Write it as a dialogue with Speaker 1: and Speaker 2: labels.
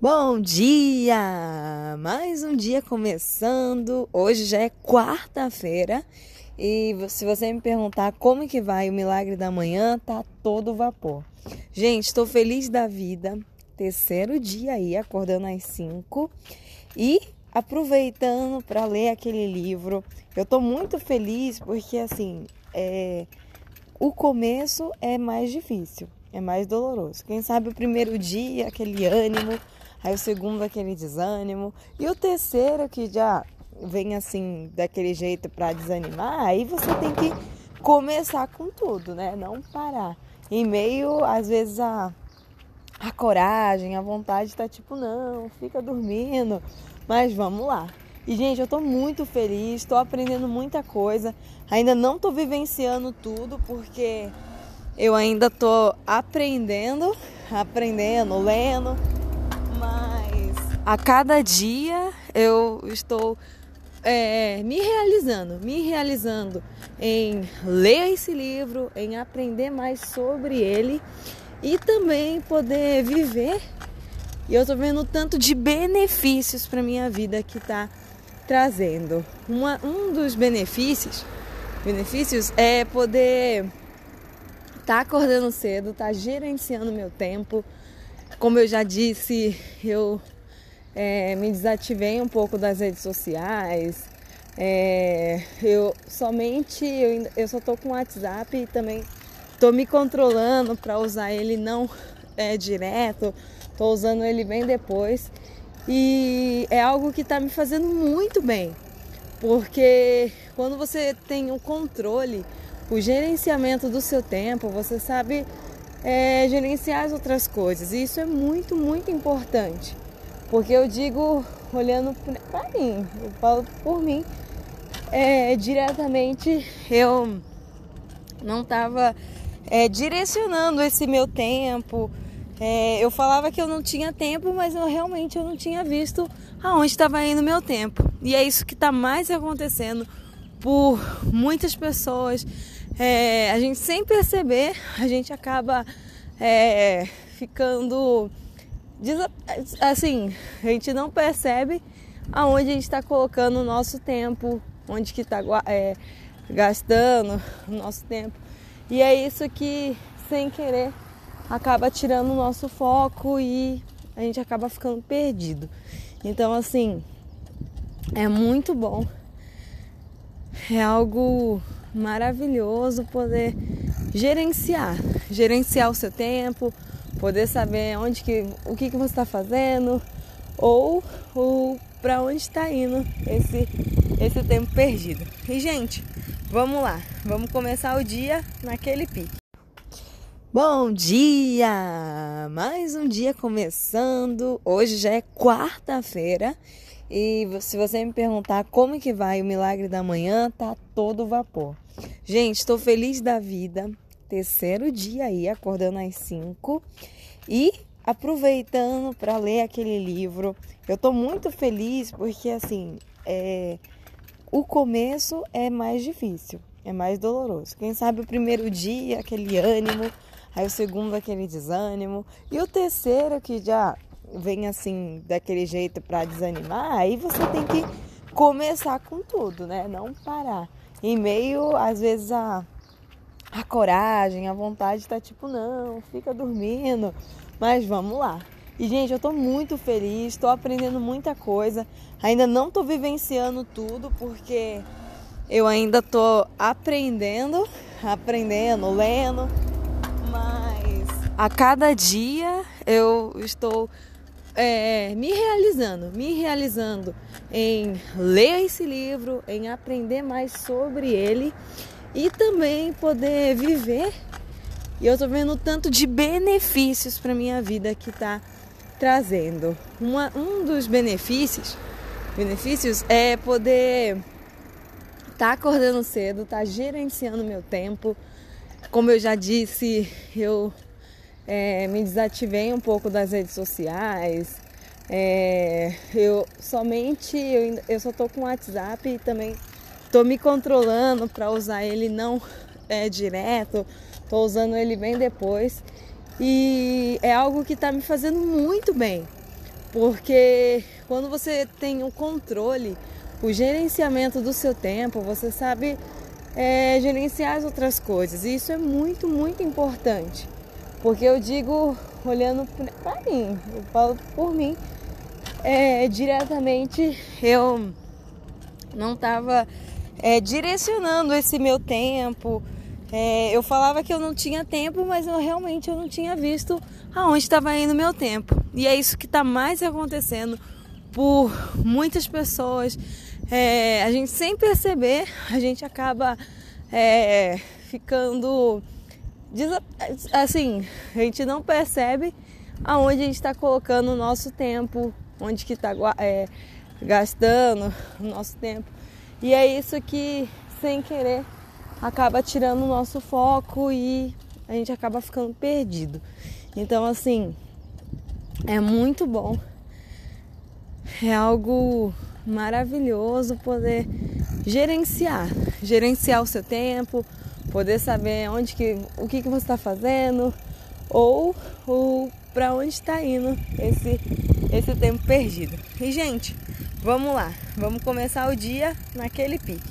Speaker 1: Bom dia! Mais um dia começando. Hoje já é quarta-feira e se você me perguntar como que vai o milagre da manhã, tá todo vapor. Gente, estou feliz da vida. Terceiro dia aí, acordando às 5 e aproveitando para ler aquele livro. Eu tô muito feliz porque assim, é... o começo é mais difícil, é mais doloroso. Quem sabe o primeiro dia, aquele ânimo, Aí o segundo aquele desânimo. E o terceiro que já vem assim daquele jeito para desanimar, aí você tem que começar com tudo, né? Não parar. Em meio, às vezes, a, a coragem, a vontade tá tipo, não, fica dormindo. Mas vamos lá. E, gente, eu tô muito feliz, tô aprendendo muita coisa. Ainda não tô vivenciando tudo, porque eu ainda tô aprendendo, aprendendo, lendo a cada dia eu estou é, me realizando, me realizando em ler esse livro, em aprender mais sobre ele e também poder viver. E eu estou vendo tanto de benefícios para minha vida que está trazendo. Uma, um dos benefícios, benefícios é poder estar tá acordando cedo, estar tá gerenciando meu tempo. Como eu já disse, eu é, me desativei um pouco das redes sociais. É, eu somente eu, eu só tô com o WhatsApp e também tô me controlando para usar ele não é, direto, tô usando ele bem depois. E é algo que está me fazendo muito bem, porque quando você tem o controle, o gerenciamento do seu tempo, você sabe é, gerenciar as outras coisas. E isso é muito, muito importante. Porque eu digo, olhando para mim, eu falo por mim, é, diretamente eu não estava é, direcionando esse meu tempo. É, eu falava que eu não tinha tempo, mas eu realmente eu não tinha visto aonde estava indo meu tempo. E é isso que está mais acontecendo por muitas pessoas. É, a gente sem perceber, a gente acaba é, ficando assim, a gente não percebe aonde a gente está colocando o nosso tempo, onde que está é, gastando o nosso tempo. E é isso que, sem querer, acaba tirando o nosso foco e a gente acaba ficando perdido. Então, assim, é muito bom. É algo maravilhoso poder gerenciar, gerenciar o seu tempo, poder saber onde que, o que, que você está fazendo ou, ou para onde está indo esse, esse tempo perdido. E gente, vamos lá, vamos começar o dia naquele pique. Bom dia! Mais um dia começando. Hoje já é quarta-feira e se você me perguntar como que vai o milagre da manhã, tá todo vapor. Gente, estou feliz da vida terceiro dia aí, acordando às 5 e aproveitando para ler aquele livro. Eu estou muito feliz porque assim, é, o começo é mais difícil, é mais doloroso. Quem sabe o primeiro dia, aquele ânimo, aí o segundo aquele desânimo e o terceiro que já vem assim daquele jeito para desanimar, aí você tem que começar com tudo, né? Não parar. Em meio às vezes a a coragem, a vontade tá tipo, não, fica dormindo, mas vamos lá. E gente, eu tô muito feliz, tô aprendendo muita coisa. Ainda não tô vivenciando tudo porque eu ainda tô aprendendo, aprendendo, lendo, mas a cada dia eu estou é, me realizando, me realizando em ler esse livro, em aprender mais sobre ele e também poder viver. E eu tô vendo tanto de benefícios para minha vida que tá trazendo. Uma, um dos benefícios, benefícios é poder estar tá acordando cedo, tá gerenciando meu tempo. Como eu já disse, eu é, me desativei um pouco das redes sociais. É, eu somente eu, eu só tô com WhatsApp e também Tô me controlando para usar ele não é, direto, tô usando ele bem depois. E é algo que está me fazendo muito bem, Porque quando você tem o controle, o gerenciamento do seu tempo, você sabe é, gerenciar as outras coisas. E isso é muito, muito importante. Porque eu digo, olhando para mim, eu falo por mim, é, diretamente eu não estava é, direcionando esse meu tempo. É, eu falava que eu não tinha tempo, mas eu realmente eu não tinha visto aonde estava indo meu tempo. E é isso que está mais acontecendo por muitas pessoas. É, a gente sem perceber, a gente acaba é, ficando assim, a gente não percebe aonde a gente está colocando o nosso tempo, onde que está é, gastando o nosso tempo. E é isso que, sem querer, acaba tirando o nosso foco e a gente acaba ficando perdido. Então, assim, é muito bom. É algo maravilhoso poder gerenciar, gerenciar o seu tempo, poder saber onde que, o que, que você está fazendo ou, ou para onde está indo esse, esse tempo perdido. E gente, vamos lá, vamos começar o dia naquele pique.